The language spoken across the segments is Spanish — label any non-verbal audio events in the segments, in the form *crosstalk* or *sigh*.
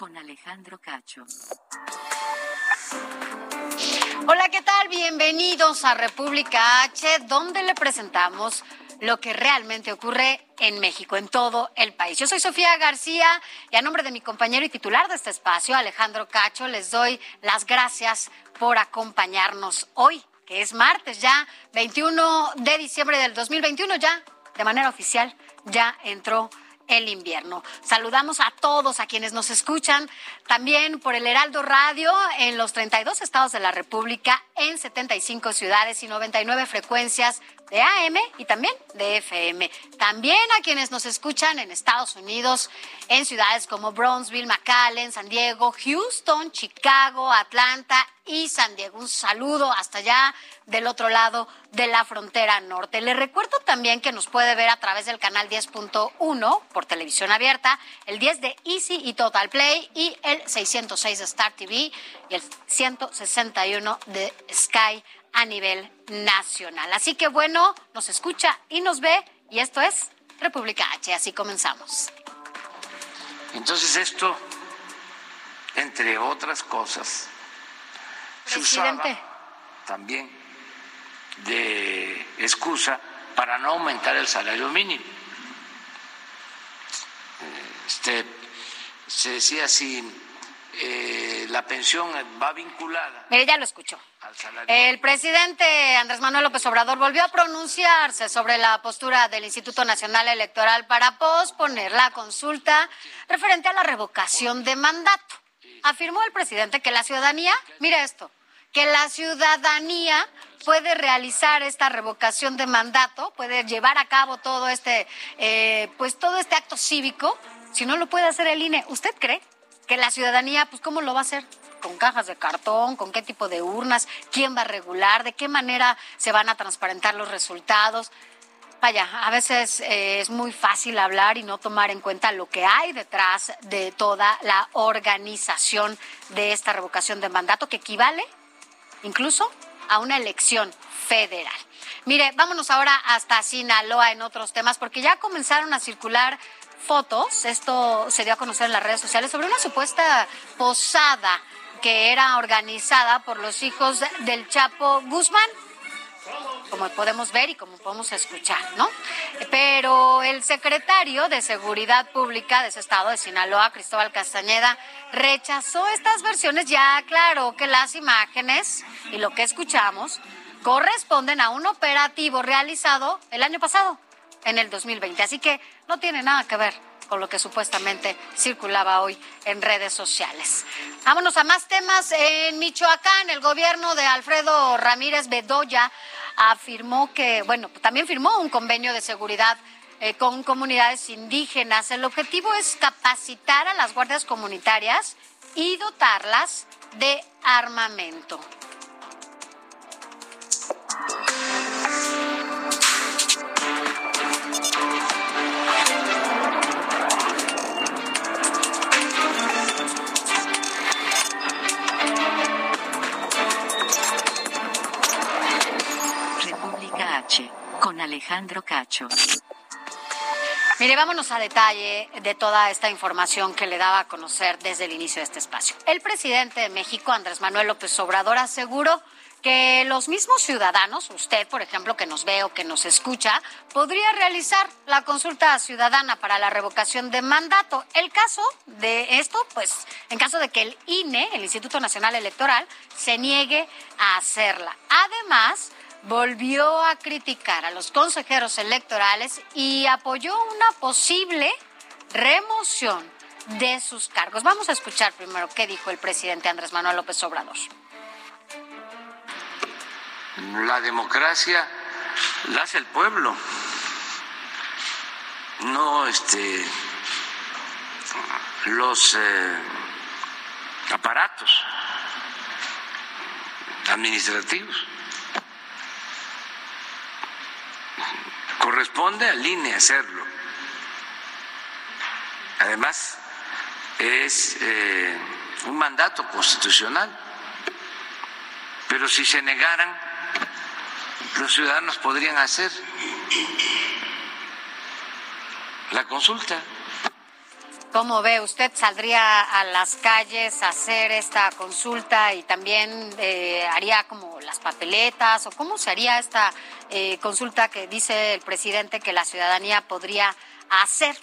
con Alejandro Cacho. Hola, ¿qué tal? Bienvenidos a República H, donde le presentamos lo que realmente ocurre en México, en todo el país. Yo soy Sofía García y a nombre de mi compañero y titular de este espacio, Alejandro Cacho, les doy las gracias por acompañarnos hoy, que es martes ya, 21 de diciembre del 2021, ya de manera oficial, ya entró el invierno. Saludamos a todos a quienes nos escuchan también por el Heraldo Radio en los 32 estados de la República, en 75 ciudades y 99 frecuencias de AM y también de FM. También a quienes nos escuchan en Estados Unidos, en ciudades como Brownsville, McAllen, San Diego, Houston, Chicago, Atlanta y San Diego. Un saludo hasta allá del otro lado de la frontera norte. Le recuerdo también que nos puede ver a través del canal 10.1 por televisión abierta, el 10 de Easy y Total Play y el 606 de Star TV y el 161 de Sky a nivel nacional. Así que bueno, nos escucha y nos ve y esto es República H. Así comenzamos. Entonces esto, entre otras cosas, se usaba también de excusa para no aumentar el salario mínimo. Este, se decía si eh, la pensión va vinculada Mire, ya lo escuchó. al salario El presidente Andrés Manuel López Obrador volvió a pronunciarse sobre la postura del Instituto Nacional Electoral para posponer la consulta referente a la revocación de mandato. Afirmó el presidente que la ciudadanía, mira esto, que la ciudadanía puede realizar esta revocación de mandato, puede llevar a cabo todo este, eh, pues todo este acto cívico, si no lo puede hacer el INE. ¿Usted cree que la ciudadanía, pues cómo lo va a hacer? ¿Con cajas de cartón? ¿Con qué tipo de urnas? ¿Quién va a regular? ¿De qué manera se van a transparentar los resultados? Vaya, a veces eh, es muy fácil hablar y no tomar en cuenta lo que hay detrás de toda la organización de esta revocación de mandato que equivale incluso a una elección federal. Mire, vámonos ahora hasta Sinaloa en otros temas, porque ya comenzaron a circular fotos, esto se dio a conocer en las redes sociales, sobre una supuesta posada que era organizada por los hijos del Chapo Guzmán como podemos ver y como podemos escuchar, ¿no? Pero el secretario de Seguridad Pública de ese estado de Sinaloa, Cristóbal Castañeda, rechazó estas versiones, ya aclaró que las imágenes y lo que escuchamos corresponden a un operativo realizado el año pasado, en el 2020. Así que no tiene nada que ver con lo que supuestamente circulaba hoy en redes sociales. Vámonos a más temas. En Michoacán, el gobierno de Alfredo Ramírez Bedoya afirmó que, bueno, también firmó un convenio de seguridad eh, con comunidades indígenas. El objetivo es capacitar a las guardias comunitarias y dotarlas de armamento. Con Alejandro Cacho. Mire, vámonos a detalle de toda esta información que le daba a conocer desde el inicio de este espacio. El presidente de México, Andrés Manuel López Obrador, aseguró que los mismos ciudadanos, usted, por ejemplo, que nos ve o que nos escucha, podría realizar la consulta ciudadana para la revocación de mandato. El caso de esto, pues, en caso de que el INE, el Instituto Nacional Electoral, se niegue a hacerla. Además, volvió a criticar a los consejeros electorales y apoyó una posible remoción de sus cargos. Vamos a escuchar primero qué dijo el presidente Andrés Manuel López Obrador. La democracia la hace el pueblo, no este, los eh, aparatos administrativos. Corresponde al INE hacerlo. Además, es eh, un mandato constitucional. Pero si se negaran, los ciudadanos podrían hacer la consulta. ¿Cómo ve usted? ¿Saldría a las calles a hacer esta consulta y también eh, haría como las papeletas o cómo se haría esta eh, consulta que dice el presidente que la ciudadanía podría hacer?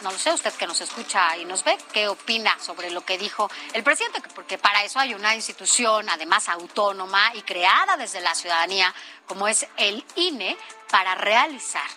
No lo sé, usted que nos escucha y nos ve, ¿qué opina sobre lo que dijo el presidente? Porque para eso hay una institución, además autónoma y creada desde la ciudadanía, como es el INE, para realizar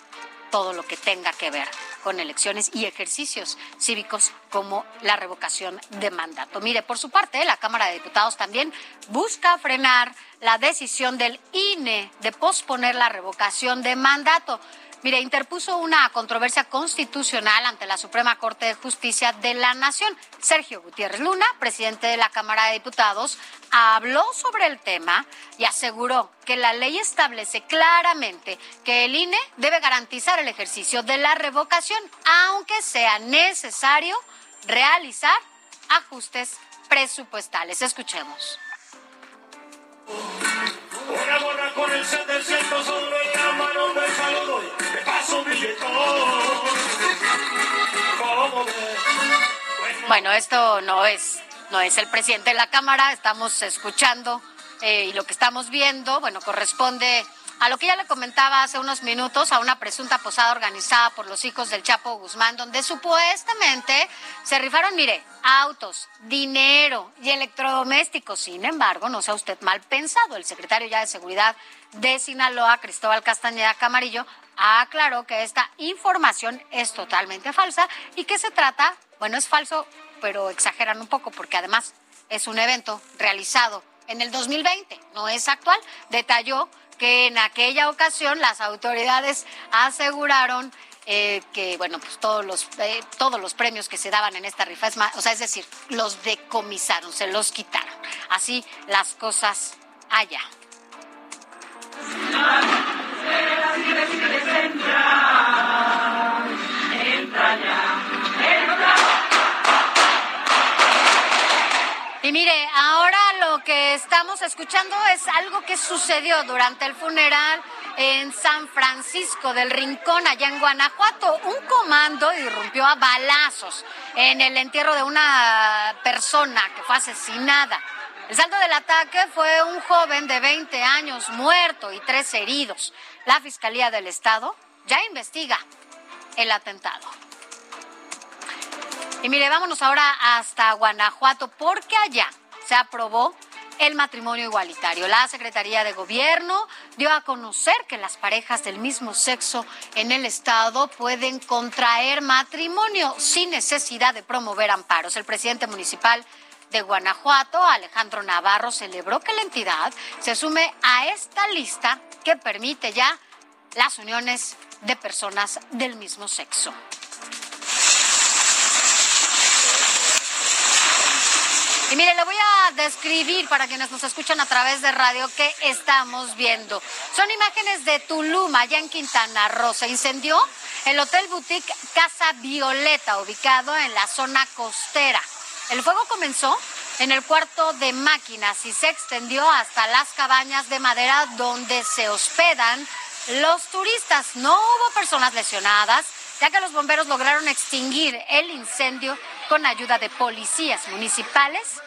todo lo que tenga que ver con elecciones y ejercicios cívicos como la revocación de mandato. Mire, por su parte, la Cámara de Diputados también busca frenar la decisión del INE de posponer la revocación de mandato. Mire, interpuso una controversia constitucional ante la Suprema Corte de Justicia de la Nación. Sergio Gutiérrez Luna, presidente de la Cámara de Diputados, habló sobre el tema y aseguró que la ley establece claramente que el INE debe garantizar el ejercicio de la revocación, aunque sea necesario realizar ajustes presupuestales. Escuchemos. Una gorra con el 700 solo en la mano me saludo Bueno, esto no es, no es el presidente de la Cámara, estamos escuchando eh, y lo que estamos viendo, bueno, corresponde a lo que ya le comentaba hace unos minutos, a una presunta posada organizada por los hijos del Chapo Guzmán, donde supuestamente se rifaron, mire, autos, dinero y electrodomésticos. Sin embargo, no sea usted mal pensado, el secretario ya de Seguridad de Sinaloa, Cristóbal Castañeda Camarillo, aclaró que esta información es totalmente falsa y que se trata, bueno, es falso, pero exageran un poco porque además es un evento realizado en el 2020, no es actual. Detalló que en aquella ocasión las autoridades aseguraron eh, que bueno pues todos los eh, todos los premios que se daban en esta rifa es más, o sea es decir los decomisaron se los quitaron. Así las cosas allá Mire, ahora lo que estamos escuchando es algo que sucedió durante el funeral en San Francisco del Rincón, allá en Guanajuato. Un comando irrumpió a balazos en el entierro de una persona que fue asesinada. El saldo del ataque fue un joven de 20 años muerto y tres heridos. La Fiscalía del Estado ya investiga el atentado. Y mire, vámonos ahora hasta Guanajuato, porque allá se aprobó el matrimonio igualitario. La Secretaría de Gobierno dio a conocer que las parejas del mismo sexo en el Estado pueden contraer matrimonio sin necesidad de promover amparos. El presidente municipal de Guanajuato, Alejandro Navarro, celebró que la entidad se sume a esta lista que permite ya las uniones de personas del mismo sexo. Y mire, le voy a describir para quienes nos escuchan a través de radio qué estamos viendo. Son imágenes de Tulum, allá en Quintana Roo. Se incendió el Hotel Boutique Casa Violeta, ubicado en la zona costera. El fuego comenzó en el cuarto de máquinas y se extendió hasta las cabañas de madera donde se hospedan los turistas. No hubo personas lesionadas, ya que los bomberos lograron extinguir el incendio con ayuda de policías municipales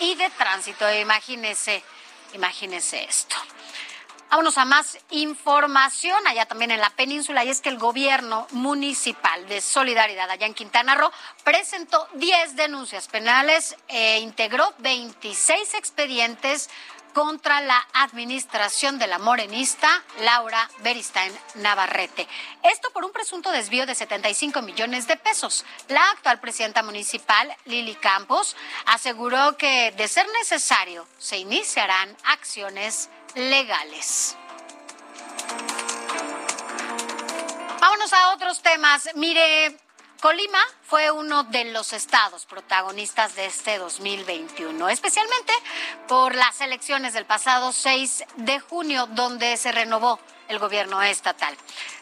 y de tránsito. Imagínese, imagínese esto. Vámonos a más información allá también en la península y es que el gobierno municipal de Solidaridad allá en Quintana Roo presentó 10 denuncias penales e integró 26 expedientes contra la administración de la morenista Laura Beristain Navarrete. Esto por un presunto desvío de 75 millones de pesos. La actual presidenta municipal, Lili Campos, aseguró que, de ser necesario, se iniciarán acciones legales. Vámonos a otros temas. Mire, Colima fue uno de los estados protagonistas de este 2021, especialmente por las elecciones del pasado 6 de junio, donde se renovó el gobierno estatal.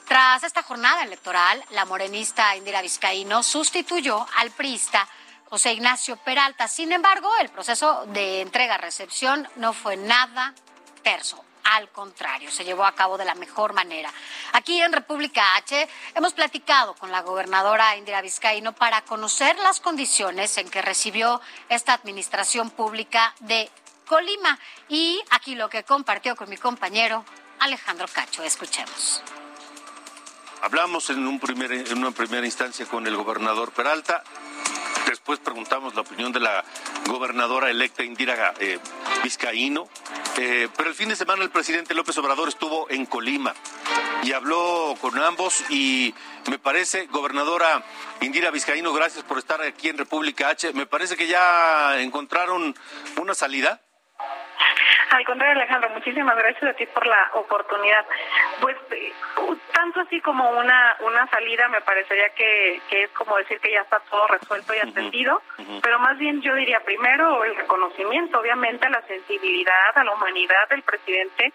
Tras esta jornada electoral, la morenista Indira Vizcaíno sustituyó al priista José Ignacio Peralta. Sin embargo, el proceso de entrega-recepción no fue nada terso al contrario, se llevó a cabo de la mejor manera. Aquí en República H hemos platicado con la gobernadora Indira Vizcaíno para conocer las condiciones en que recibió esta administración pública de Colima y aquí lo que compartió con mi compañero Alejandro Cacho. Escuchemos. Hablamos en, en una primera instancia con el gobernador Peralta. Después preguntamos la opinión de la gobernadora electa Indira eh, Vizcaíno. Eh, pero el fin de semana el presidente López Obrador estuvo en Colima y habló con ambos y me parece, gobernadora Indira Vizcaíno, gracias por estar aquí en República H. Me parece que ya encontraron una salida. Al contrario, Alejandro, muchísimas gracias a ti por la oportunidad. Pues eh, tanto así como una una salida me parecería que, que es como decir que ya está todo resuelto y atendido, pero más bien yo diría primero el reconocimiento, obviamente, a la sensibilidad, a la humanidad del presidente,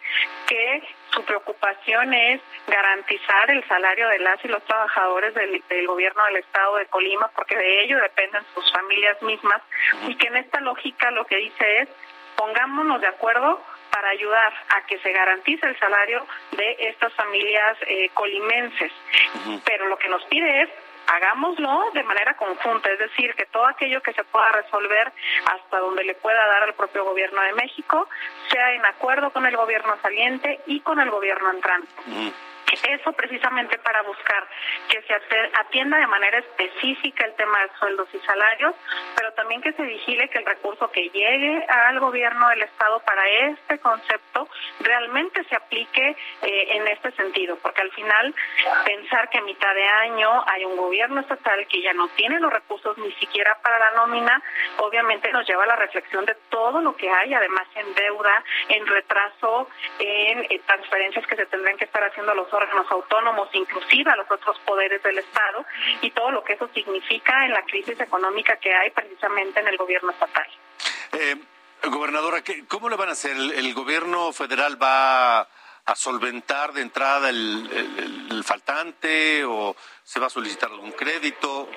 que su preocupación es garantizar el salario de las y los trabajadores del, del, gobierno del estado de Colima, porque de ello dependen sus familias mismas, y que en esta lógica lo que dice es pongámonos de acuerdo para ayudar a que se garantice el salario de estas familias eh, colimenses. Pero lo que nos pide es hagámoslo de manera conjunta, es decir, que todo aquello que se pueda resolver hasta donde le pueda dar al propio gobierno de México sea en acuerdo con el gobierno saliente y con el gobierno entrante. Eso precisamente para buscar que se atienda de manera específica el tema de sueldos y salarios, pero también que se vigile que el recurso que llegue al gobierno del Estado para este concepto realmente se aplique eh, en este sentido, porque al final pensar que a mitad de año hay un gobierno estatal que ya no tiene los recursos ni siquiera para la nómina, obviamente nos lleva a la reflexión de todo lo que hay, además en deuda, en retraso, en eh, transferencias que se tendrán que estar haciendo los órganos autónomos, inclusive a los otros poderes del Estado, y todo lo que eso significa en la crisis económica que hay precisamente en el gobierno estatal. Eh, gobernadora, ¿cómo le van a hacer? ¿El, gobierno federal va a solventar de entrada el, faltante o se va a solicitar algún crédito?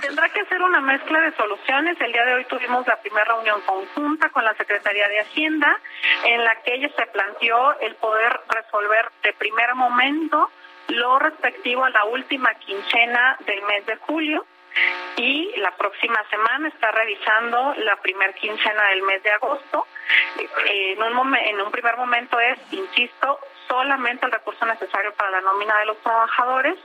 Tendrá que ser una mezcla de soluciones. El día de hoy tuvimos la primera reunión conjunta con la Secretaría de Hacienda, en la que ella se planteó el poder resolver de primer momento lo respectivo a la última quincena del mes de julio y la próxima semana está revisando la primer quincena del mes de agosto. Un, en un primer momento es, insisto, solamente el recurso necesario para la nómina de los trabajadores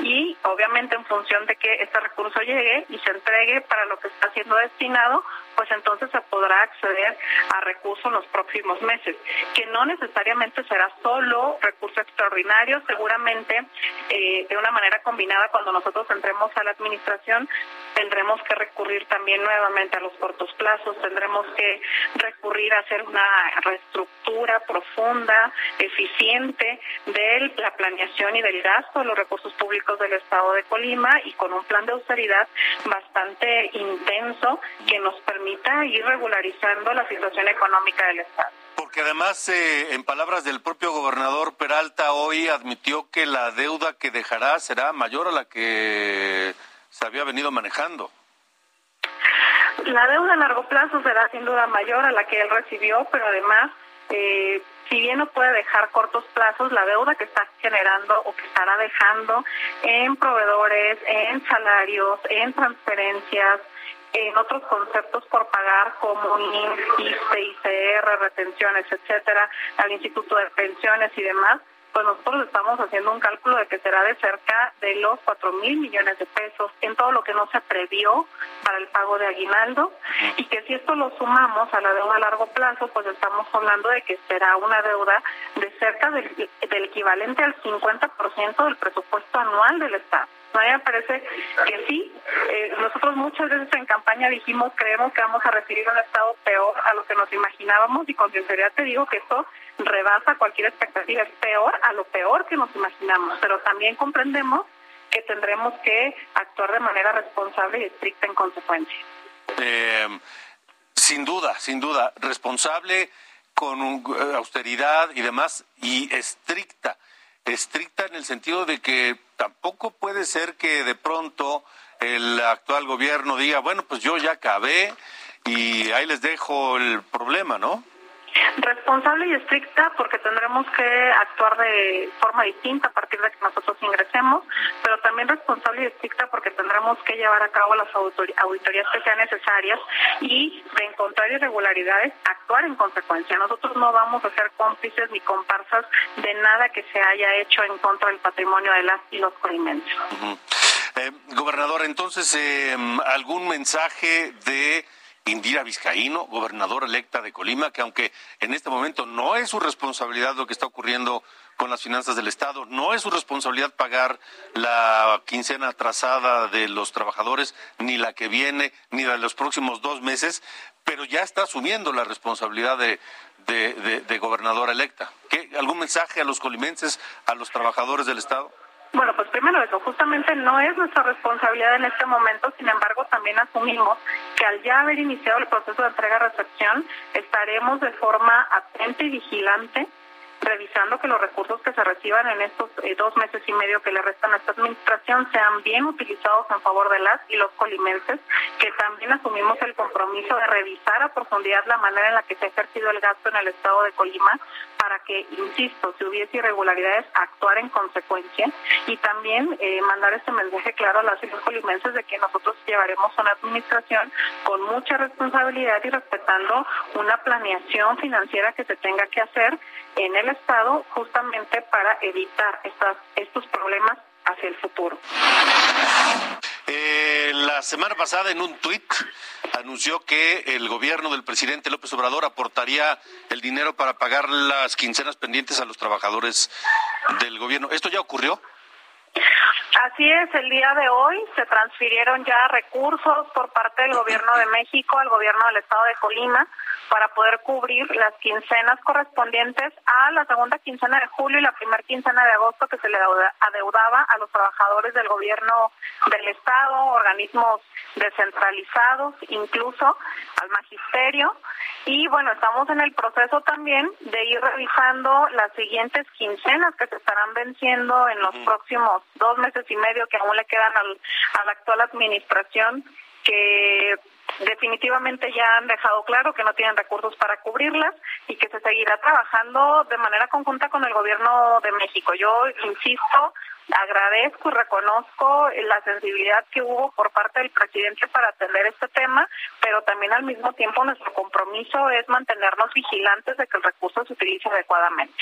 y obviamente en función de que este recurso llegue y se entregue para lo que está siendo destinado, pues entonces se podrá acceder a recursos en los próximos meses, que no necesariamente será solo recurso extraordinario, seguramente eh, de una manera combinada cuando nosotros entremos a la administración tendremos que recurrir también nuevamente a los cortos plazos, tendremos que recurrir a hacer una reestructura profunda, eficiente de la planeación y del gasto de los recursos públicos del Estado de Colima y con un plan de austeridad bastante intenso que nos permita ir regularizando la situación económica del Estado. Porque además, eh, en palabras del propio gobernador Peralta, hoy admitió que la deuda que dejará será mayor a la que se había venido manejando. La deuda a largo plazo será sin duda mayor a la que él recibió, pero además, eh, si bien no puede dejar cortos plazos, la deuda que está generando o que estará dejando en proveedores, en salarios, en transferencias, en otros conceptos por pagar como INS, ICR, retenciones, etcétera, al Instituto de Pensiones y demás, pues nosotros estamos haciendo un cálculo de que será de cerca de los 4 mil millones de pesos en todo lo que no se previó para el pago de aguinaldo y que si esto lo sumamos a la deuda a largo plazo, pues estamos hablando de que será una deuda de cerca del, del equivalente al 50% del presupuesto anual del Estado. A me parece que sí. Eh, nosotros muchas veces en campaña dijimos, creemos que vamos a recibir un Estado peor a lo que nos imaginábamos y con sinceridad te digo que esto rebasa cualquier expectativa. Es peor a lo peor que nos imaginamos, pero también comprendemos que tendremos que actuar de manera responsable y estricta en consecuencia. Eh, sin duda, sin duda, responsable con eh, austeridad y demás y estricta estricta en el sentido de que tampoco puede ser que de pronto el actual gobierno diga, bueno, pues yo ya acabé y ahí les dejo el problema, ¿no? Responsable y estricta porque tendremos que actuar de forma distinta a partir de que nosotros ingresemos, pero también responsable y estricta porque tendremos que llevar a cabo las auditorías que sean necesarias y de encontrar irregularidades, actuar en consecuencia. Nosotros no vamos a ser cómplices ni comparsas de nada que se haya hecho en contra del patrimonio de las y los colimenses. Eh, gobernador, entonces, eh, ¿algún mensaje de Indira Vizcaíno, gobernadora electa de Colima, que aunque en este momento no es su responsabilidad lo que está ocurriendo con las finanzas del Estado, no es su responsabilidad pagar la quincena atrasada de los trabajadores, ni la que viene, ni la de los próximos dos meses, pero ya está asumiendo la responsabilidad de, de gobernadora electa. ¿Qué, ¿Algún mensaje a los colimenses, a los trabajadores del Estado? Bueno, pues primero eso, justamente no es nuestra responsabilidad en este momento, sin embargo también asumimos que al ya haber iniciado el proceso de entrega-recepción estaremos de forma atenta y vigilante revisando que los recursos que se reciban en estos eh, dos meses y medio que le restan a esta administración sean bien utilizados en favor de las y los colimenses, que también asumimos el compromiso de revisar a profundidad la manera en la que se ha ejercido el gasto en el estado de Colima para que, insisto, si hubiese irregularidades, actuar en consecuencia y también eh, mandar este mensaje claro a las y los colimenses de que nosotros llevaremos una administración con mucha responsabilidad y respetando una planeación financiera que se tenga que hacer en el Estado justamente para evitar estas, estos problemas hacia el futuro. Eh, la semana pasada en un tuit anunció que el gobierno del presidente López Obrador aportaría el dinero para pagar las quincenas pendientes a los trabajadores del gobierno. ¿Esto ya ocurrió? Así es, el día de hoy se transfirieron ya recursos por parte del Gobierno de México al Gobierno del Estado de Colima para poder cubrir las quincenas correspondientes a la segunda quincena de julio y la primera quincena de agosto que se le adeudaba a los trabajadores del Gobierno del Estado, organismos descentralizados, incluso al magisterio. Y bueno, estamos en el proceso también de ir revisando las siguientes quincenas que se estarán venciendo en los próximos dos meses y medio que aún le quedan al, a la actual administración que definitivamente ya han dejado claro que no tienen recursos para cubrirlas y que se seguirá trabajando de manera conjunta con el gobierno de México. Yo insisto, agradezco y reconozco la sensibilidad que hubo por parte del presidente para atender este tema, pero también al mismo tiempo nuestro compromiso es mantenernos vigilantes de que el recurso se utilice adecuadamente.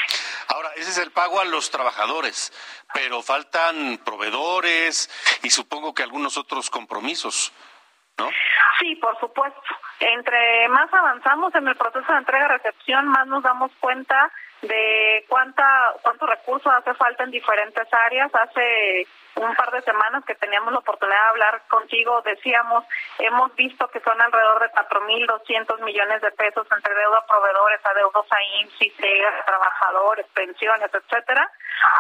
Ahora, ese es el pago a los trabajadores, pero faltan proveedores y supongo que algunos otros compromisos. Sí, por supuesto. Entre más avanzamos en el proceso de entrega-recepción, más nos damos cuenta de cuánta cuántos recursos hace falta en diferentes áreas. Hace un par de semanas que teníamos la oportunidad de hablar contigo, decíamos, hemos visto que son alrededor de 4.200 millones de pesos entre deuda a proveedores, adeudos a IMSS, trabajadores, pensiones, etcétera.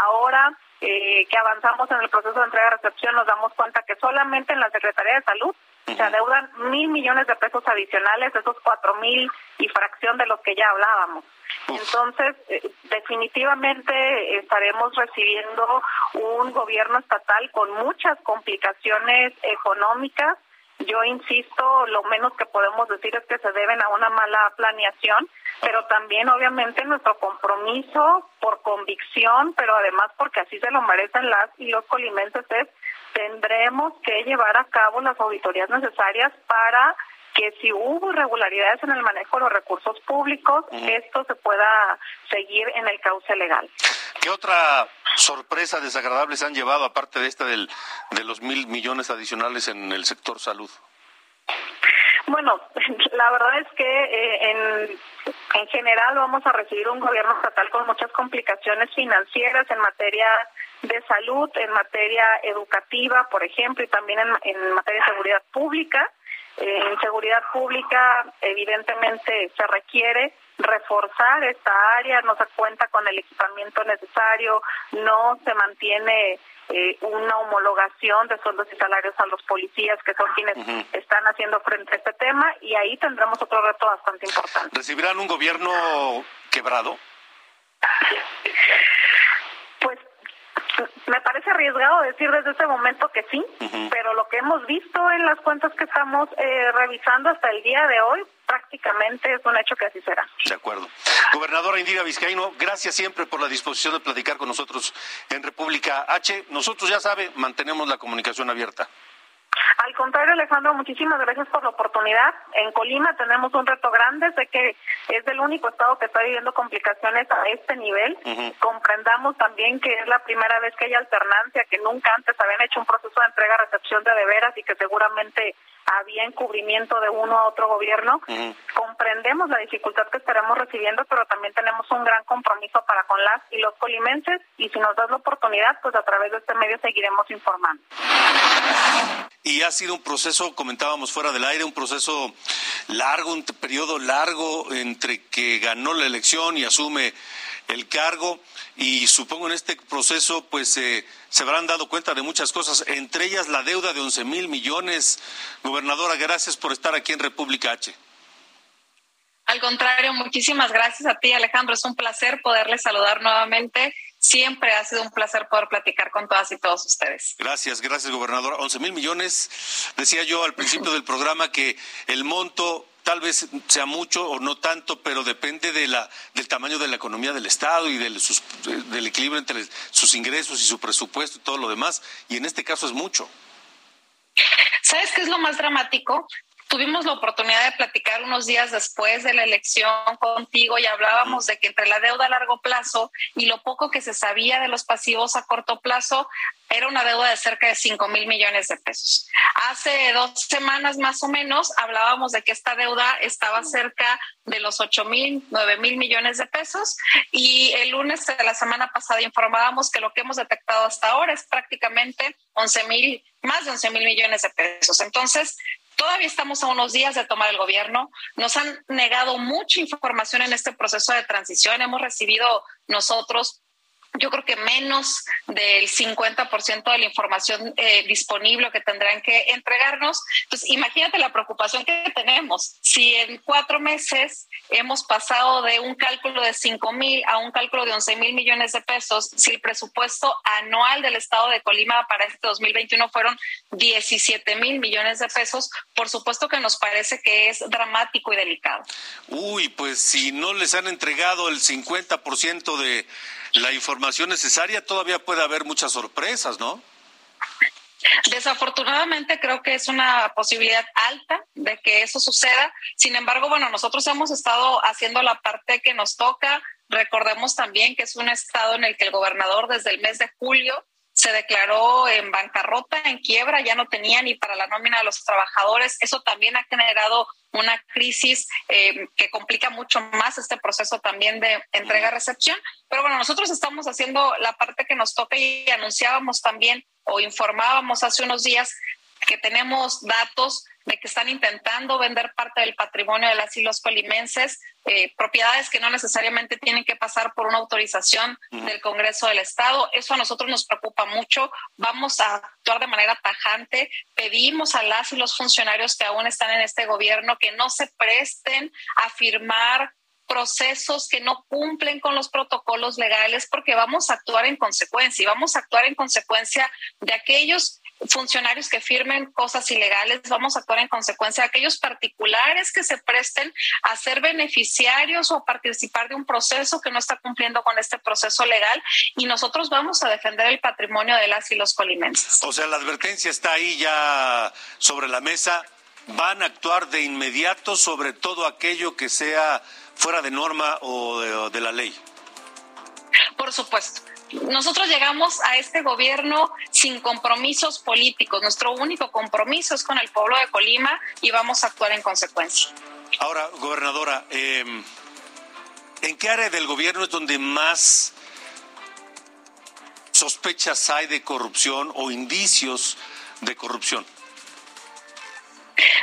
Ahora eh, que avanzamos en el proceso de entrega-recepción, nos damos cuenta que solamente en la Secretaría de Salud se adeudan mil millones de pesos adicionales, esos cuatro mil y fracción de los que ya hablábamos. Entonces, eh, definitivamente estaremos recibiendo un gobierno estatal con muchas complicaciones económicas. Yo insisto, lo menos que podemos decir es que se deben a una mala planeación, pero también obviamente nuestro compromiso por convicción, pero además porque así se lo merecen las y los colimenses es tendremos que llevar a cabo las auditorías necesarias para que si hubo irregularidades en el manejo de los recursos públicos, esto se pueda seguir en el cauce legal. ¿Qué otra sorpresa desagradable se han llevado, aparte de esta del, de los mil millones adicionales en el sector salud? Bueno, *laughs* la verdad es que eh, en, en general vamos a recibir un gobierno estatal con muchas complicaciones financieras en materia de salud, en materia educativa, por ejemplo, y también en, materia de seguridad pública. Eh, en seguridad pública, evidentemente, se requiere reforzar esta área, no se cuenta con el equipamiento necesario, no se mantiene eh, una homologación de sueldos y salarios a los policías, que son quienes están haciendo frente a este tema, y ahí tendremos otro reto bastante importante. ¿Recibirán un gobierno quebrado? Me parece arriesgado decir desde este momento que sí, pero lo que hemos visto en las cuentas que estamos eh, revisando hasta el día de hoy, prácticamente es un hecho que así será. De acuerdo. Gobernadora Indira Vizcaíno, gracias siempre por la disposición de platicar con nosotros en República H. Nosotros, ya sabe, mantenemos la comunicación abierta. Al contrario, Alejandro, muchísimas gracias por la oportunidad. En Colima tenemos un reto grande, sé que es el único estado que está viviendo complicaciones a este nivel. Comprendamos también que es la primera vez que hay alternancia, que nunca antes habían hecho un proceso de entrega-recepción de deberas y que seguramente había encubrimiento de uno a otro gobierno. Comprendemos la dificultad que estaremos recibiendo, pero también tenemos un gran compromiso para con las y los colimenses y si nos das la oportunidad, pues a través de este medio seguiremos informando. Y ha sido un proceso, comentábamos fuera del aire, un proceso largo, un periodo largo entre que ganó la elección y asume el cargo y supongo en este proceso pues eh, se habrán dado cuenta de muchas cosas, entre ellas la deuda de 11 mil millones. Gobernadora, gracias por estar aquí en República H. Al contrario, muchísimas gracias a ti, Alejandro. Es un placer poderles saludar nuevamente. Siempre ha sido un placer poder platicar con todas y todos ustedes. Gracias, gracias, gobernadora. 11 mil millones. Decía yo al principio del programa que el monto tal vez sea mucho o no tanto, pero depende del tamaño de la economía del Estado y del, del equilibrio entre sus ingresos y su presupuesto y todo lo demás. Y en este caso es mucho. ¿Sabes qué es lo más dramático? Tuvimos la oportunidad de platicar unos días después de la elección contigo y hablábamos de que entre la deuda a largo plazo y lo poco que se sabía de los pasivos a corto plazo, era una deuda de cerca de 5 mil millones de pesos. Hace dos semanas más o menos hablábamos de que esta deuda estaba cerca de los 8 mil, 9 mil millones de pesos y el lunes de la semana pasada informábamos que lo que hemos detectado hasta ahora es prácticamente 11 mil, más de 11 mil millones de pesos. Entonces, Todavía estamos a unos días de tomar el gobierno. Nos han negado mucha información en este proceso de transición. Hemos recibido nosotros yo creo que menos del 50% de la información eh, disponible que tendrán que entregarnos. Pues imagínate la preocupación que tenemos. Si en cuatro meses hemos pasado de un cálculo de 5 mil a un cálculo de 11 mil millones de pesos, si el presupuesto anual del Estado de Colima para este 2021 fueron 17 mil millones de pesos, por supuesto que nos parece que es dramático y delicado. Uy, pues si no les han entregado el 50% de la información necesaria, todavía puede haber muchas sorpresas, ¿no? Desafortunadamente creo que es una posibilidad alta de que eso suceda. Sin embargo, bueno, nosotros hemos estado haciendo la parte que nos toca. Recordemos también que es un estado en el que el gobernador desde el mes de julio se declaró en bancarrota, en quiebra, ya no tenía ni para la nómina de los trabajadores. Eso también ha generado una crisis eh, que complica mucho más este proceso también de entrega-recepción. Pero bueno, nosotros estamos haciendo la parte que nos toca y anunciábamos también o informábamos hace unos días que tenemos datos de que están intentando vender parte del patrimonio de las y los colimenses, eh, propiedades que no necesariamente tienen que pasar por una autorización del Congreso del Estado. Eso a nosotros nos preocupa mucho. Vamos a actuar de manera tajante. Pedimos a las y los funcionarios que aún están en este gobierno que no se presten a firmar procesos que no cumplen con los protocolos legales porque vamos a actuar en consecuencia y vamos a actuar en consecuencia de aquellos funcionarios que firmen cosas ilegales, vamos a actuar en consecuencia de aquellos particulares que se presten a ser beneficiarios o a participar de un proceso que no está cumpliendo con este proceso legal y nosotros vamos a defender el patrimonio de las y los colimenses. O sea, la advertencia está ahí ya sobre la mesa van a actuar de inmediato sobre todo aquello que sea fuera de norma o de, de la ley. Por supuesto. Nosotros llegamos a este gobierno sin compromisos políticos. Nuestro único compromiso es con el pueblo de Colima y vamos a actuar en consecuencia. Ahora, gobernadora, eh, ¿en qué área del gobierno es donde más sospechas hay de corrupción o indicios de corrupción?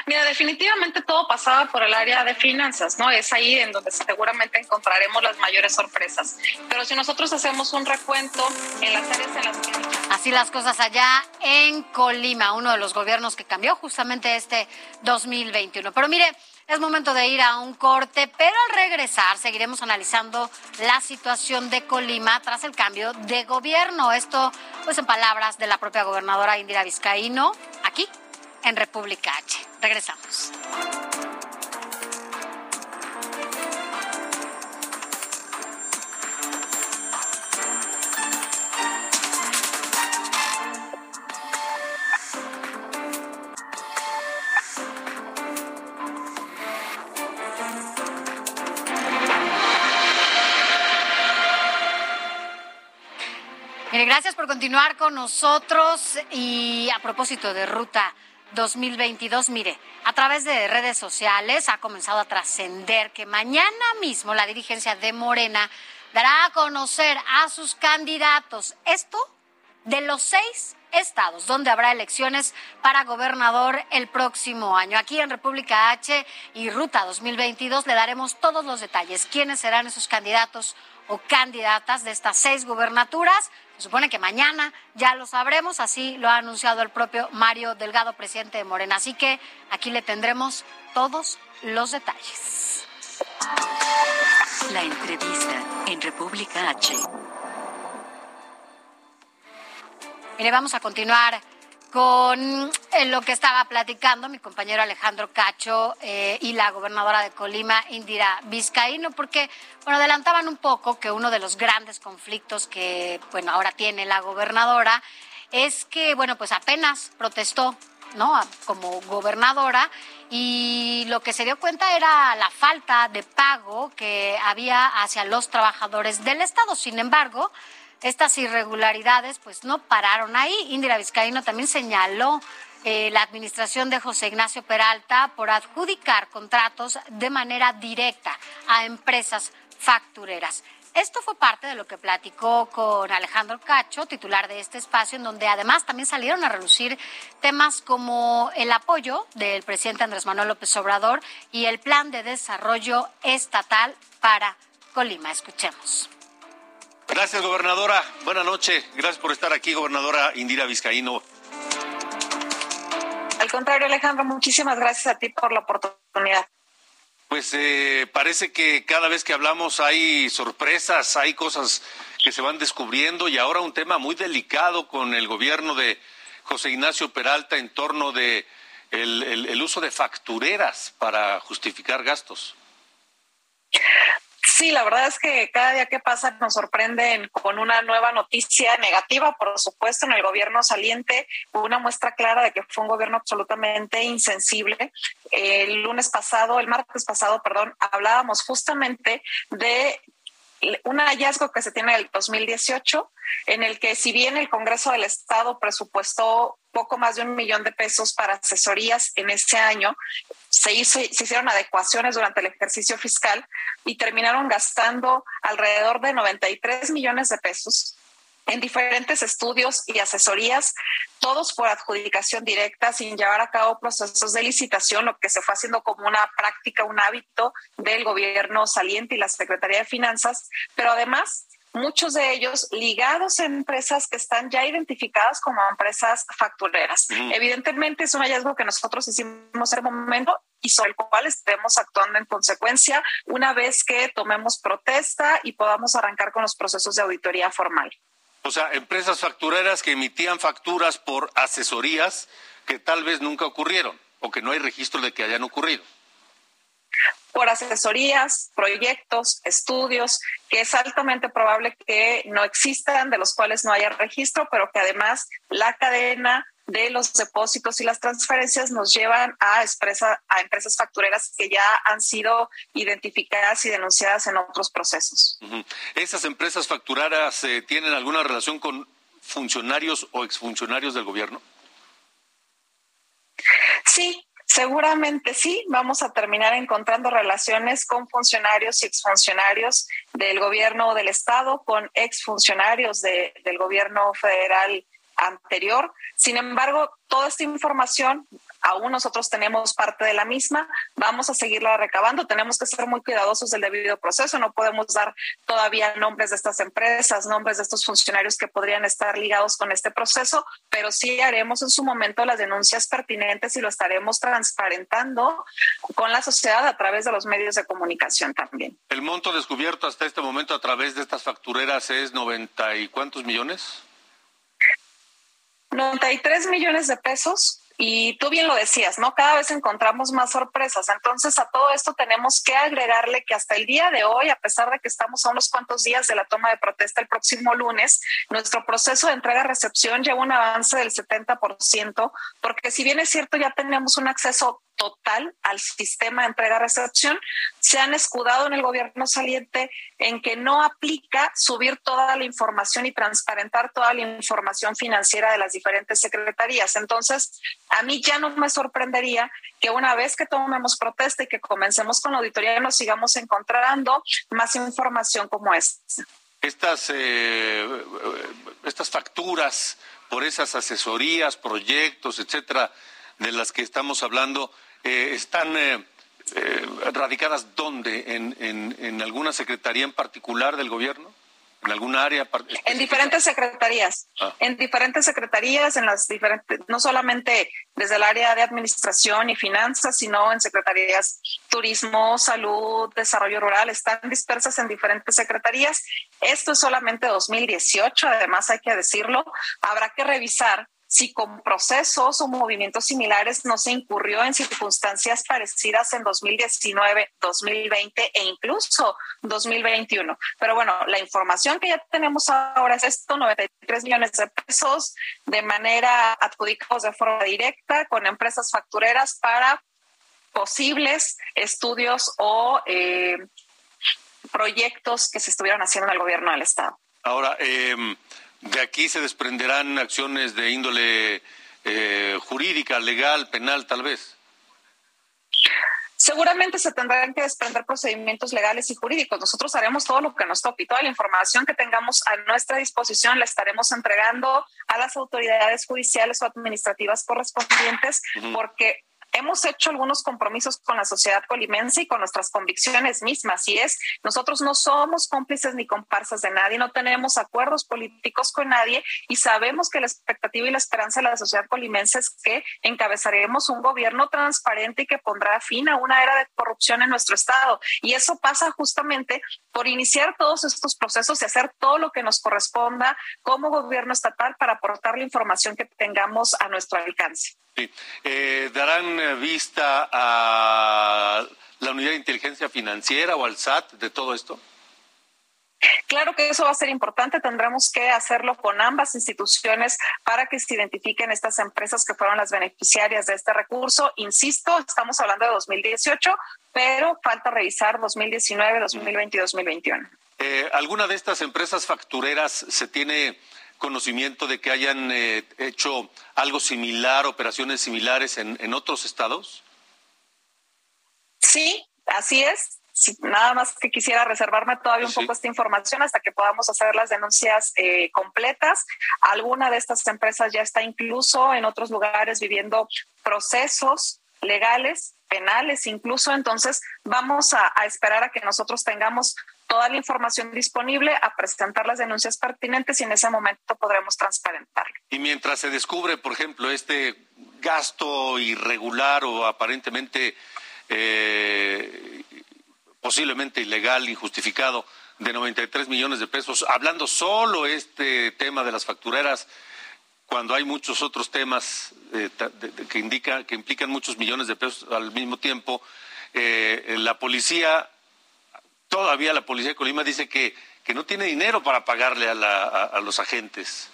Mira, definitivamente todo pasaba por el área de finanzas, ¿no? Es ahí en donde seguramente encontraremos las mayores sorpresas. Pero si nosotros hacemos un recuento en las áreas en las que... Así las cosas allá en Colima, uno de los gobiernos que cambió justamente este 2021. Pero mire, es momento de ir a un corte, pero al regresar seguiremos analizando la situación de Colima tras el cambio de gobierno. Esto, pues en palabras de la propia gobernadora Indira Vizcaíno, aquí en República H. Regresamos. Gracias por continuar con nosotros y a propósito de Ruta 2022, mire, a través de redes sociales ha comenzado a trascender que mañana mismo la dirigencia de Morena dará a conocer a sus candidatos. Esto de los seis estados donde habrá elecciones para gobernador el próximo año. Aquí en República H y Ruta 2022 le daremos todos los detalles, quiénes serán esos candidatos o candidatas de estas seis gubernaturas. Se supone que mañana ya lo sabremos, así lo ha anunciado el propio Mario Delgado, presidente de Morena. Así que aquí le tendremos todos los detalles. La entrevista en República H. Mire, vamos a continuar con lo que estaba platicando mi compañero Alejandro Cacho eh, y la gobernadora de Colima, Indira Vizcaíno, porque, bueno, adelantaban un poco que uno de los grandes conflictos que, bueno, ahora tiene la gobernadora es que, bueno, pues apenas protestó, ¿no? Como gobernadora y lo que se dio cuenta era la falta de pago que había hacia los trabajadores del Estado. Sin embargo, estas irregularidades pues no pararon ahí. Indira Vizcaíno también señaló eh, la administración de José Ignacio Peralta por adjudicar contratos de manera directa a empresas factureras. Esto fue parte de lo que platicó con Alejandro Cacho, titular de este espacio, en donde además también salieron a relucir temas como el apoyo del presidente Andrés Manuel López Obrador y el plan de desarrollo estatal para Colima. Escuchemos. Gracias, gobernadora. Buenas noches. Gracias por estar aquí, gobernadora Indira Vizcaíno. Al contrario, Alejandro, muchísimas gracias a ti por la oportunidad. Pues eh, parece que cada vez que hablamos hay sorpresas, hay cosas que se van descubriendo y ahora un tema muy delicado con el gobierno de José Ignacio Peralta en torno de el, el, el uso de factureras para justificar gastos. Sí, la verdad es que cada día que pasa nos sorprenden con una nueva noticia negativa, por supuesto, en el gobierno saliente, una muestra clara de que fue un gobierno absolutamente insensible. El lunes pasado, el martes pasado, perdón, hablábamos justamente de un hallazgo que se tiene del 2018, en el que si bien el Congreso del Estado presupuestó poco más de un millón de pesos para asesorías en ese año, se, hizo, se hicieron adecuaciones durante el ejercicio fiscal y terminaron gastando alrededor de 93 millones de pesos en diferentes estudios y asesorías, todos por adjudicación directa, sin llevar a cabo procesos de licitación, lo que se fue haciendo como una práctica, un hábito del gobierno saliente y la Secretaría de Finanzas, pero además muchos de ellos ligados a empresas que están ya identificadas como empresas factureras. Evidentemente es un hallazgo que nosotros hicimos en el momento y sobre el cual estemos actuando en consecuencia una vez que tomemos protesta y podamos arrancar con los procesos de auditoría formal. O sea, empresas factureras que emitían facturas por asesorías que tal vez nunca ocurrieron o que no hay registro de que hayan ocurrido. Por asesorías, proyectos, estudios, que es altamente probable que no existan, de los cuales no haya registro, pero que además la cadena de los depósitos y las transferencias nos llevan a, a empresas factureras que ya han sido identificadas y denunciadas en otros procesos. ¿Esas empresas facturadas eh, tienen alguna relación con funcionarios o exfuncionarios del gobierno? Sí, Seguramente sí, vamos a terminar encontrando relaciones con funcionarios y exfuncionarios del gobierno o del Estado, con exfuncionarios de, del gobierno federal anterior. Sin embargo, toda esta información aún nosotros tenemos parte de la misma, vamos a seguirla recabando, tenemos que ser muy cuidadosos del debido proceso, no podemos dar todavía nombres de estas empresas, nombres de estos funcionarios que podrían estar ligados con este proceso, pero sí haremos en su momento las denuncias pertinentes y lo estaremos transparentando con la sociedad a través de los medios de comunicación también. El monto descubierto hasta este momento a través de estas factureras es 90 y cuántos millones? 93 millones de pesos y tú bien lo decías, ¿no? Cada vez encontramos más sorpresas. Entonces, a todo esto tenemos que agregarle que hasta el día de hoy, a pesar de que estamos a unos cuantos días de la toma de protesta el próximo lunes, nuestro proceso de entrega-recepción lleva un avance del 70%, porque si bien es cierto, ya tenemos un acceso total al sistema de entrega-recepción, se han escudado en el gobierno saliente en que no aplica subir toda la información y transparentar toda la información financiera de las diferentes secretarías. Entonces, a mí ya no me sorprendería que una vez que tomemos protesta y que comencemos con la auditoría, nos sigamos encontrando más información como esta. Estas, eh, estas facturas por esas asesorías, proyectos, etcétera, de las que estamos hablando, eh, están eh, radicadas dónde? ¿En, en, en alguna secretaría en particular del gobierno? en alguna área? En diferentes secretarías, ah. en diferentes secretarías, en las diferentes, no solamente desde el área de administración y finanzas, sino en secretarías turismo, salud, desarrollo rural, están dispersas en diferentes secretarías. Esto es solamente 2018, además hay que decirlo, habrá que revisar si con procesos o movimientos similares no se incurrió en circunstancias parecidas en 2019, 2020 e incluso 2021. Pero bueno, la información que ya tenemos ahora es esto, 93 millones de pesos de manera adjudicados de forma directa con empresas factureras para posibles estudios o eh, proyectos que se estuvieron haciendo en el gobierno del Estado. Ahora, eh, de aquí se desprenderán acciones de índole eh, jurídica, legal, penal, tal vez. Seguramente se tendrán que desprender procedimientos legales y jurídicos. Nosotros haremos todo lo que nos toque y toda la información que tengamos a nuestra disposición la estaremos entregando a las autoridades judiciales o administrativas correspondientes, porque hemos hecho algunos compromisos con la sociedad colimense y con nuestras convicciones mismas. Y es, nosotros no somos cómplices ni comparsas de nadie, no tenemos acuerdos políticos con nadie y sabemos que la expectativa y la esperanza de la sociedad colimense es que encabezaremos un gobierno transparente y que pondrá fin a una era de corrupción en nuestro Estado. Y eso pasa justamente por iniciar todos estos procesos y hacer todo lo que nos corresponda como gobierno estatal para aportar la información que tengamos a nuestro alcance. Sí. Eh, ¿Darán eh, vista a la unidad de inteligencia financiera o al SAT de todo esto? Claro que eso va a ser importante. Tendremos que hacerlo con ambas instituciones para que se identifiquen estas empresas que fueron las beneficiarias de este recurso. Insisto, estamos hablando de 2018, pero falta revisar 2019, 2020 y 2021. Eh, ¿Alguna de estas empresas factureras se tiene conocimiento de que hayan eh, hecho algo similar, operaciones similares en, otros estados? Sí, así es. nada más que quisiera reservarme todavía un poco esta información hasta que podamos hacer las denuncias eh, completas. Alguna de estas empresas ya está incluso en otros lugares viviendo procesos legales, penales incluso. Entonces, vamos a esperar a que nosotros tengamos toda la información disponible, a presentar las denuncias pertinentes y en ese momento podremos transparentarlo. Y mientras se descubre, por ejemplo, este gasto irregular o aparentemente eh, posiblemente ilegal, injustificado, de 93 millones de pesos, hablando solo este tema de las factureras, cuando hay muchos otros temas eh, que, indica, que implican muchos millones de pesos al mismo tiempo, eh, la policía todavía la policía de Colima dice que, que no tiene dinero para pagarle a, la, a, los agentes.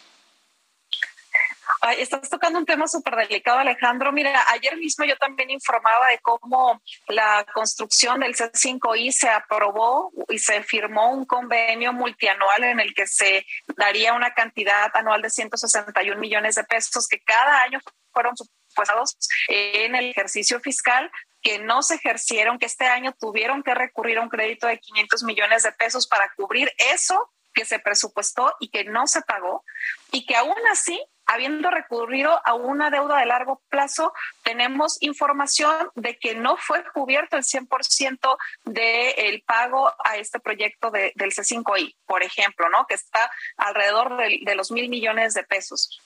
Ay, estás tocando un tema súper delicado, Alejandro. Mira, ayer mismo yo también informaba de cómo la construcción del C5I se aprobó y se firmó un convenio multianual en el que se daría una cantidad anual de 161 millones de pesos que cada año fueron supuestos en el ejercicio fiscal que no se ejercieron, que este año tuvieron que recurrir a un crédito de 500 millones de pesos para cubrir eso que se presupuestó y que no se pagó, y que aún así habiendo recurrido a una deuda de largo plazo, tenemos información de que no fue cubierto el 100% del pago a este proyecto del C5I, por ejemplo, ¿no? que está alrededor de, de los mil millones de pesos.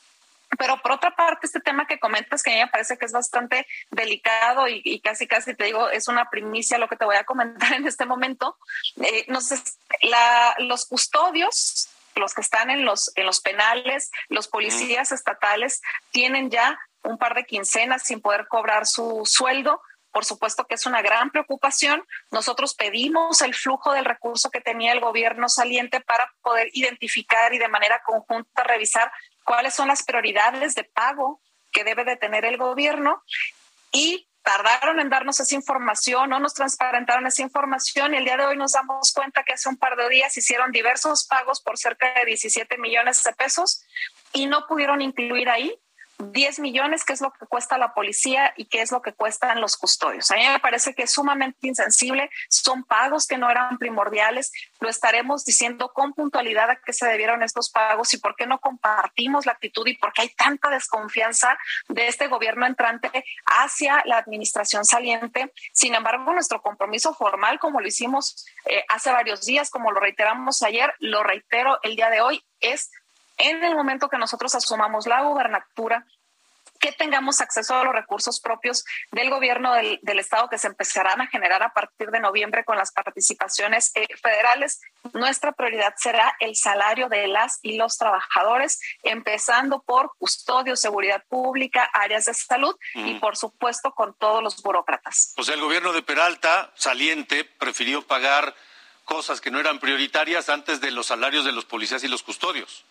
Pero por otra parte, este tema que comentas, que a mí me parece que es bastante delicado y, casi, casi te digo, es una primicia lo que te voy a comentar en este momento. Eh, la, los custodios, los que están en los, en los penales, los policías estatales, tienen ya un par de quincenas sin poder cobrar su sueldo. Por supuesto que es una gran preocupación. Nosotros pedimos el flujo del recurso que tenía el gobierno saliente para poder identificar y de manera conjunta revisar cuáles son las prioridades de pago que debe de tener el gobierno y tardaron en darnos esa información, no nos transparentaron esa información y el día de hoy nos damos cuenta que hace un par de días hicieron diversos pagos por cerca de 17 millones de pesos y no pudieron incluir ahí 10 millones, que es lo que cuesta la policía y qué es lo que cuestan los custodios. A mí me parece que es sumamente insensible, son pagos que no eran primordiales, lo estaremos diciendo con puntualidad a qué se debieron estos pagos y por qué no compartimos la actitud y por qué hay tanta desconfianza de este gobierno entrante hacia la administración saliente. Sin embargo, nuestro compromiso formal, como lo hicimos eh, hace varios días, como lo reiteramos ayer, lo reitero el día de hoy, es en el momento que nosotros asumamos la gubernatura, que tengamos acceso a los recursos propios del gobierno del, Estado que se empezarán a generar a partir de noviembre con las participaciones eh, federales. Nuestra prioridad será el salario de las y los trabajadores, empezando por custodio, seguridad pública, áreas de salud y, por supuesto, con todos los burócratas. O sea, el gobierno de Peralta, saliente, prefirió pagar cosas que no eran prioritarias antes de los salarios de los policías y los custodios.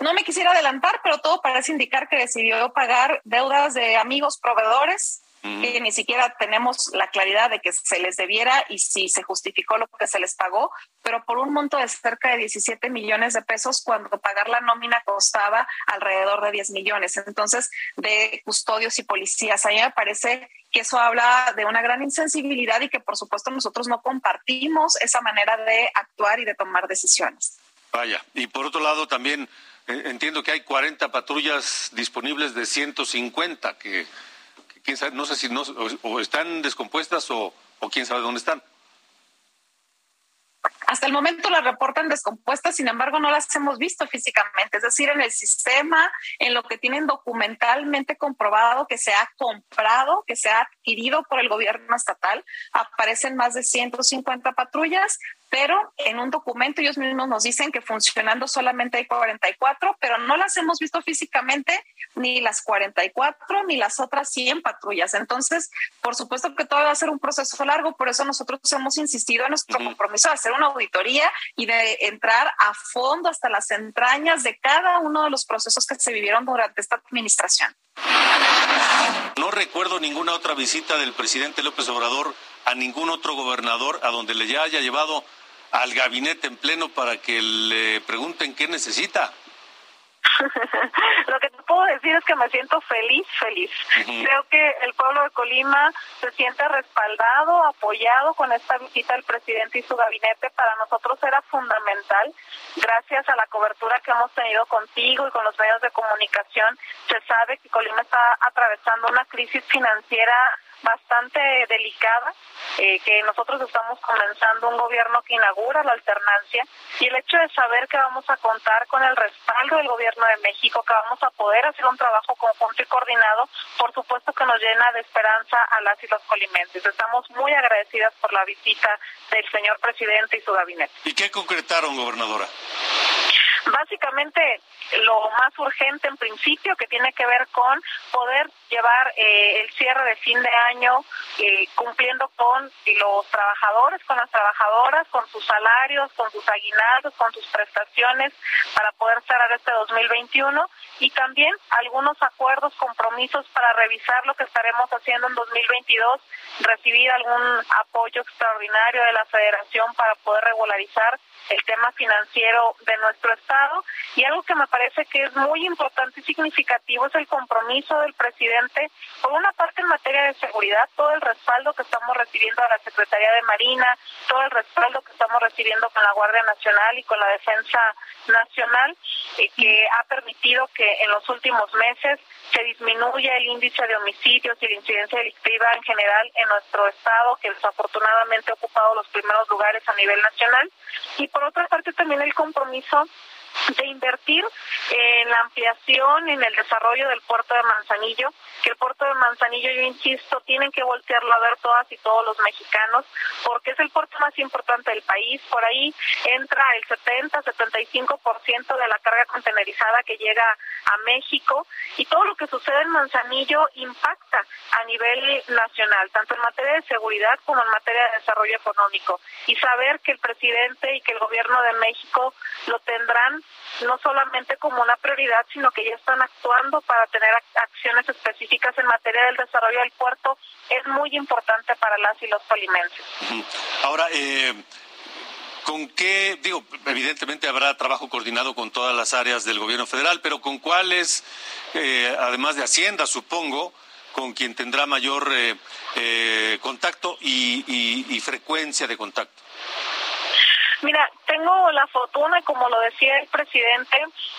No me quisiera adelantar, pero todo parece indicar que decidió pagar deudas de amigos proveedores que ni siquiera tenemos la claridad de que se les debiera y si se justificó lo que se les pagó, pero por un monto de cerca de 17 millones de pesos cuando pagar la nómina costaba alrededor de 10 millones. Entonces, de custodios y policías, a mí me parece que eso habla de una gran insensibilidad y que por supuesto nosotros no compartimos esa manera de actuar y de tomar decisiones. Vaya, y por otro lado también eh, entiendo que hay 40 patrullas disponibles de 150 que, que quién sabe, no sé si no, o, están descompuestas o, o quién sabe dónde están. Hasta el momento las reportan descompuestas, sin embargo, no las hemos visto físicamente, es decir, en el sistema, en lo que tienen documentalmente comprobado que se ha comprado, que se ha adquirido por el gobierno estatal, aparecen más de 150 patrullas, pero en un documento ellos mismos nos dicen que funcionando solamente hay 44, pero no las hemos visto físicamente ni las 44 ni las otras 100 patrullas. Entonces, por supuesto que todo va a ser un proceso largo, por eso nosotros hemos insistido en nuestro compromiso de hacer una auditoría y de entrar a fondo hasta las entrañas de cada uno de los procesos que se vivieron durante esta administración. No recuerdo ninguna otra visita del presidente López Obrador a ningún otro gobernador a donde le haya llevado al gabinete en pleno para que le pregunten qué necesita. *laughs* Lo que te puedo decir es que me siento feliz, feliz. Creo que el pueblo de Colima se siente respaldado, apoyado con esta visita del presidente y su gabinete. Para nosotros era fundamental. Gracias a la cobertura que hemos tenido contigo y con los medios de comunicación, se sabe que Colima está atravesando una crisis financiera bastante delicada, eh, que nosotros estamos comenzando un gobierno que inaugura la alternancia y el hecho de saber que vamos a contar con el respaldo del gobierno de México, que vamos a poder hacer un trabajo conjunto y coordinado, por supuesto que nos llena de esperanza a las y los colimenses. Estamos muy agradecidas por la visita del señor presidente y su gabinete. ¿Y qué concretaron, gobernadora? Básicamente, lo más urgente en principio, que tiene que ver con poder llevar eh, el cierre de fin de año eh, cumpliendo con los trabajadores, con las trabajadoras, con sus salarios, con sus aguinaldos, con sus prestaciones para poder cerrar este 2021 y también algunos acuerdos, compromisos para revisar lo que estaremos haciendo en 2022, recibir algún apoyo extraordinario de la federación para poder regularizar el tema financiero de nuestro Estado. Y algo que me parece que es muy importante y significativo es el compromiso del presidente, por una parte en materia de seguridad, todo el respaldo que estamos recibiendo a la Secretaría de Marina, todo el respaldo que estamos recibiendo con la Guardia Nacional y con la Defensa Nacional, eh, que ha permitido que en los últimos meses se disminuya el índice de homicidios y la incidencia delictiva en general en nuestro Estado, que desafortunadamente ha ocupado los primeros lugares a nivel nacional. Y por otra parte también el compromiso de invertir en la ampliación, en el desarrollo del puerto de Manzanillo, que el puerto de Manzanillo, yo insisto, tienen que voltearlo a ver todas y todos los mexicanos, porque es el puerto más importante del país. Por ahí entra el 70-75% de la carga contenerizada que llega a México y todo lo que sucede en Manzanillo impacta a nivel nacional, tanto en materia de seguridad como en materia de desarrollo económico. Y saber que el presidente y que el gobierno de México lo tendrán no solamente como una prioridad, sino que ya están actuando para tener acciones específicas en materia del desarrollo del puerto, es muy importante para las y los polimenses. Ahora, eh, ¿con qué, digo, evidentemente habrá trabajo coordinado con todas las áreas del gobierno federal, pero con cuáles, eh, además de Hacienda, supongo, con quien tendrá mayor eh, contacto y frecuencia de contacto? Mira, tengo la fortuna, como lo decía el presidente,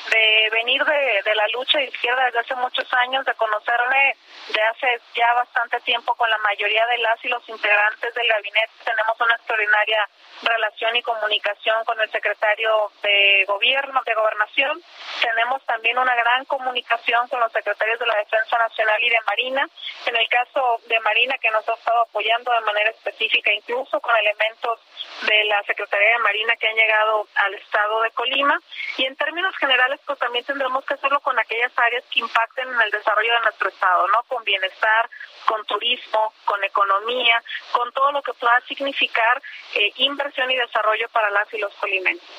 de venir de, de, la lucha de izquierda desde hace muchos años, de conocerme de hace ya bastante tiempo con la mayoría de las y los integrantes del gabinete. Tenemos una extraordinaria relación y comunicación con el secretario de gobierno, de gobernación. Tenemos también una gran comunicación con los secretarios de la Defensa Nacional y de Marina. En el caso de Marina, que nos ha estado apoyando de manera específica, incluso con elementos de la Secretaría de Marina que han llegado al estado de Colima. Y en términos generales, pues también tendremos que hacerlo con aquellas áreas que impacten en el desarrollo de nuestro estado, ¿no? Con bienestar, con turismo, con economía, con todo lo que pueda significar eh, inversión y desarrollo para las y los colimenses.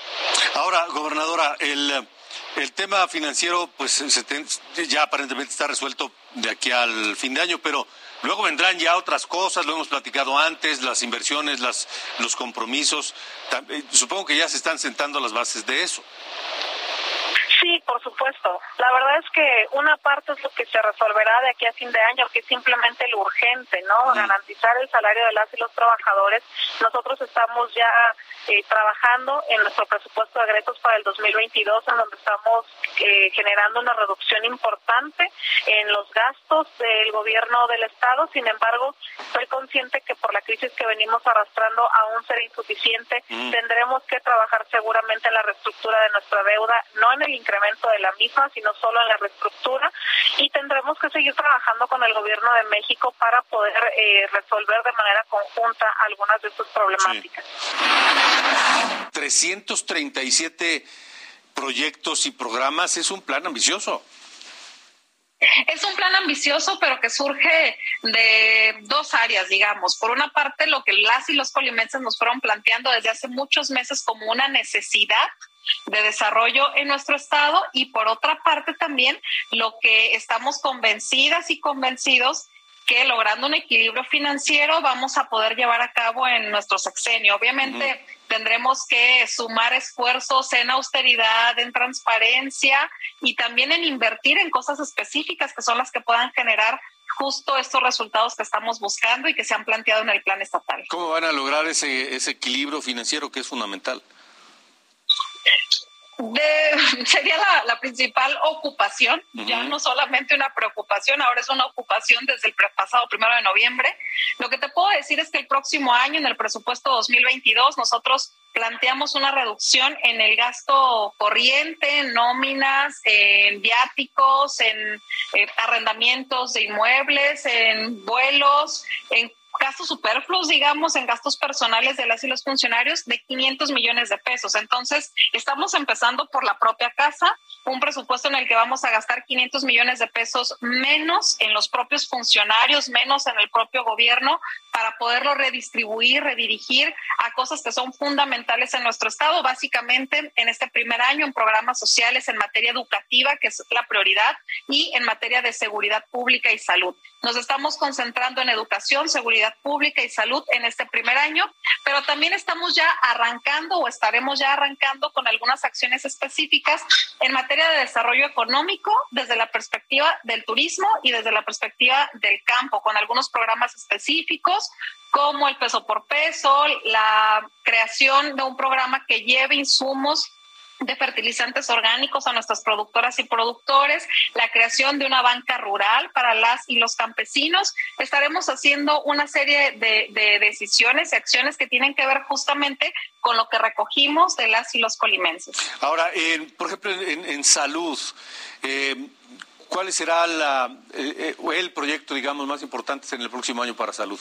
Ahora, gobernadora, el, el tema financiero, pues ya aparentemente está resuelto de aquí al fin de año, pero Luego vendrán ya otras cosas, lo hemos platicado antes, las inversiones, las, los compromisos. Eh, supongo que ya se están sentando las bases de eso. Supuesto. La verdad es que una parte es lo que se resolverá de aquí a fin de año, que es simplemente lo urgente, ¿no? Garantizar el salario de las y los trabajadores. Nosotros estamos ya eh, trabajando en nuestro presupuesto de egresos para el 2022, en donde estamos eh, generando una reducción importante en los gastos del gobierno del Estado. Sin embargo, soy consciente que por la crisis que venimos arrastrando, aún será insuficiente. Tendremos que trabajar seguramente en la reestructura de nuestra deuda, no en el incremento de la misma, sino solo en la reestructura y tendremos que seguir trabajando con el gobierno de México para poder eh, resolver de manera conjunta algunas de sus problemáticas. 337 proyectos y programas es un plan ambicioso. Es un plan ambicioso, pero que surge de dos áreas, digamos. Por una parte, lo que las y los colimenses nos fueron planteando desde hace muchos meses como una necesidad de desarrollo en nuestro estado y por otra parte también lo que estamos convencidas y convencidos que logrando un equilibrio financiero vamos a poder llevar a cabo en nuestro sexenio. Obviamente tendremos que sumar esfuerzos en austeridad, en transparencia y también en invertir en cosas específicas que son las que puedan generar justo estos resultados que estamos buscando y que se han planteado en el plan estatal. ¿Cómo van a lograr ese, ese equilibrio financiero que es fundamental? De, *laughs* sería la, principal ocupación, ya no solamente una preocupación, ahora es una ocupación desde el pasado primero de noviembre. Lo que te puedo decir es que el próximo año, en el presupuesto 2022, nosotros planteamos una reducción en el gasto corriente, en nóminas, en viáticos, en eh, arrendamientos de inmuebles, en vuelos, en gastos superfluos, digamos, en gastos personales de las y los funcionarios de 500 millones de pesos. Entonces, estamos empezando por la propia casa, un presupuesto en el que vamos a gastar 500 millones de pesos menos en los propios funcionarios, menos en el propio gobierno, para poderlo redistribuir, redirigir a cosas que son fundamentales en nuestro Estado, básicamente en este primer año en programas sociales, en materia educativa, que es la prioridad, y en materia de seguridad pública y salud. Nos estamos concentrando en educación, seguridad pública y salud en este primer año, pero también estamos ya arrancando o estaremos ya arrancando con algunas acciones específicas en materia de desarrollo económico desde la perspectiva del turismo y desde la perspectiva del campo, con algunos programas específicos como el peso por peso, la creación de un programa que lleve insumos de fertilizantes orgánicos a nuestras productoras y productores, la creación de una banca rural para las y los campesinos. Estaremos haciendo una serie de, decisiones y acciones que tienen que ver justamente con lo que recogimos de las y los colimenses. Ahora, por ejemplo, en, salud, eh, ¿cuál será la, eh, eh, el proyecto, digamos, más importante en el próximo año para salud?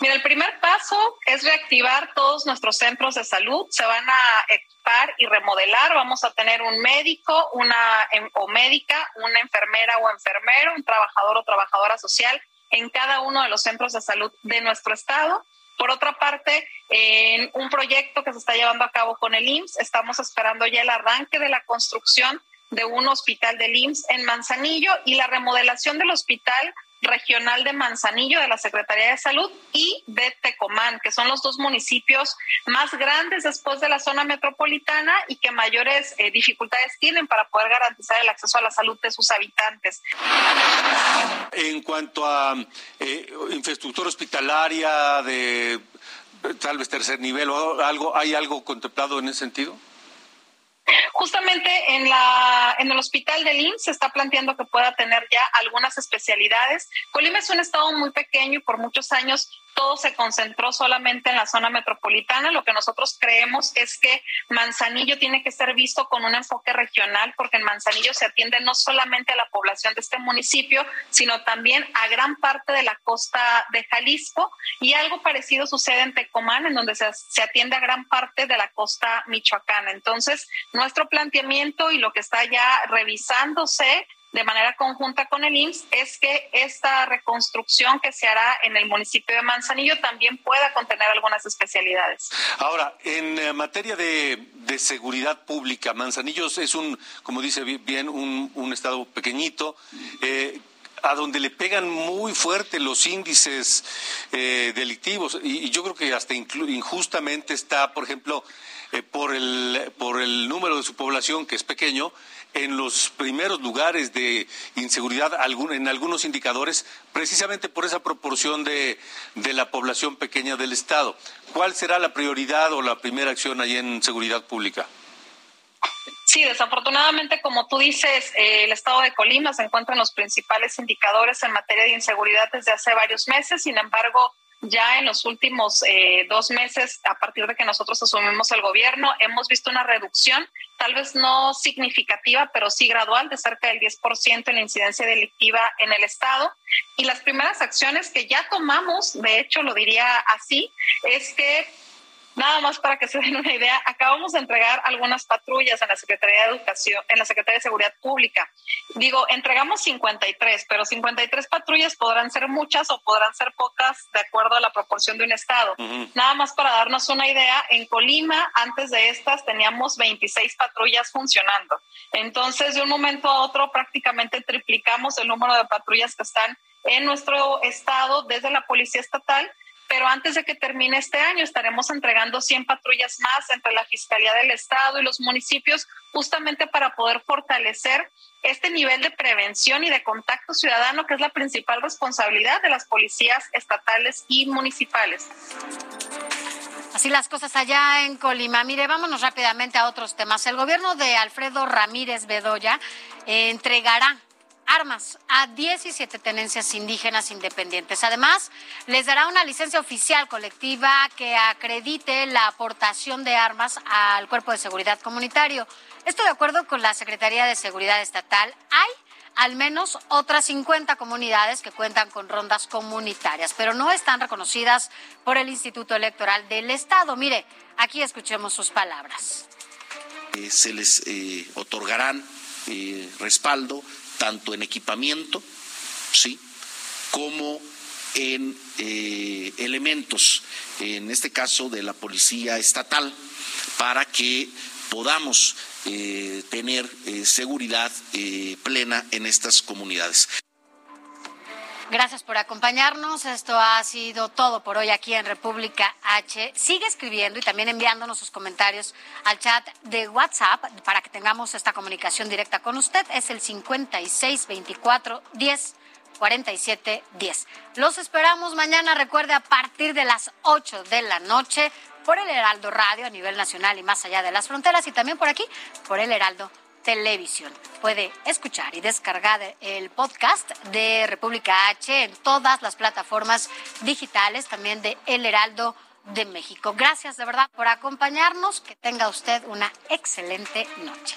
Mira, el primer paso es reactivar todos nuestros centros de salud. Se van a equipar y remodelar. Vamos a tener un médico, una em, o médica, una enfermera o enfermero, un trabajador o trabajadora social en cada uno de los centros de salud de nuestro estado. Por otra parte, en un proyecto que se está llevando a cabo con el IMSS, estamos esperando ya el arranque de la construcción de un hospital del IMSS en Manzanillo y la remodelación del hospital regional de Manzanillo de la Secretaría de Salud y de Tecomán, que son los dos municipios más grandes después de la zona metropolitana y que mayores eh, dificultades tienen para poder garantizar el acceso a la salud de sus habitantes. En cuanto a eh, infraestructura hospitalaria de tal vez tercer nivel o algo, ¿hay algo contemplado en ese sentido? Justamente en, la, en el hospital de IMSS se está planteando que pueda tener ya algunas especialidades. Colima es un estado muy pequeño y por muchos años todo se concentró solamente en la zona metropolitana. Lo que nosotros creemos es que Manzanillo tiene que ser visto con un enfoque regional, porque en Manzanillo se atiende no solamente a la población de este municipio, sino también a gran parte de la costa de Jalisco. Y algo parecido sucede en Tecomán, en donde se, se atiende a gran parte de la costa michoacana. Entonces, nuestro planteamiento y lo que está ya revisándose de manera conjunta con el IMSS es que esta reconstrucción que se hará en el municipio de Manzanillo también pueda contener algunas especialidades. Ahora, en eh, materia de, seguridad pública, Manzanillo es un, como dice bien, un, estado pequeñito. Eh, a donde le pegan muy fuerte los índices eh, delictivos y, yo creo que hasta injustamente está, por ejemplo, por, el, por el número de su población, que es pequeño, en los primeros lugares de inseguridad en algunos indicadores, precisamente por esa proporción de, la población pequeña del Estado. ¿Cuál será la prioridad o la primera acción ahí en seguridad pública? Sí, desafortunadamente, como tú dices, eh, el estado de Colima se encuentra en los principales indicadores en materia de inseguridad desde hace varios meses. Sin embargo, ya en los últimos eh, dos meses, a partir de que nosotros asumimos el gobierno, hemos visto una reducción, tal vez no significativa, pero sí gradual, de cerca del 10% en la incidencia delictiva en el Estado. Y las primeras acciones que ya tomamos, de hecho lo diría así, es que Nada más para que se den una idea, acabamos de entregar algunas patrullas en la Secretaría de Educación, en la Secretaría de Seguridad Pública. Digo, entregamos 53, pero 53 patrullas podrán ser muchas o podrán ser pocas de acuerdo a la proporción de un estado. Nada más para darnos una idea, en Colima antes de estas teníamos 26 patrullas funcionando. Entonces, de un momento a otro prácticamente triplicamos el número de patrullas que están en nuestro estado desde la Policía Estatal pero antes de que termine este año estaremos entregando 100 patrullas más entre la Fiscalía del Estado y los municipios, justamente para poder fortalecer este nivel de prevención y de contacto ciudadano, que es la principal responsabilidad de las policías estatales y municipales. Así las cosas allá en Colima. Mire, vámonos rápidamente a otros temas. El gobierno de Alfredo Ramírez Bedoya eh, entregará armas a 17 tenencias indígenas independientes. Además, les dará una licencia oficial colectiva que acredite la aportación de armas al Cuerpo de Seguridad Comunitario. Esto de acuerdo con la Secretaría de Seguridad Estatal. Hay al menos otras 50 comunidades que cuentan con rondas comunitarias, pero no están reconocidas por el Instituto Electoral del Estado. Mire, aquí escuchemos sus palabras. Eh, se les eh, otorgarán eh, respaldo tanto en equipamiento, sí, como en elementos, en este caso de la policía estatal, para que podamos tener seguridad plena en estas comunidades. Gracias por acompañarnos. Esto ha sido todo por hoy aquí en República H. Sigue escribiendo y también enviándonos sus comentarios al chat de WhatsApp para que tengamos esta comunicación directa con usted. Es el 5624 10 47 10. Los esperamos mañana, recuerde, a partir de las 8 de la noche por el Heraldo Radio a nivel nacional y más allá de las fronteras y también por aquí, por el Heraldo Televisión. Puede escuchar y descargar el podcast de República H en todas las plataformas digitales, también de El Heraldo de México. Gracias de verdad por acompañarnos. Que tenga usted una excelente noche.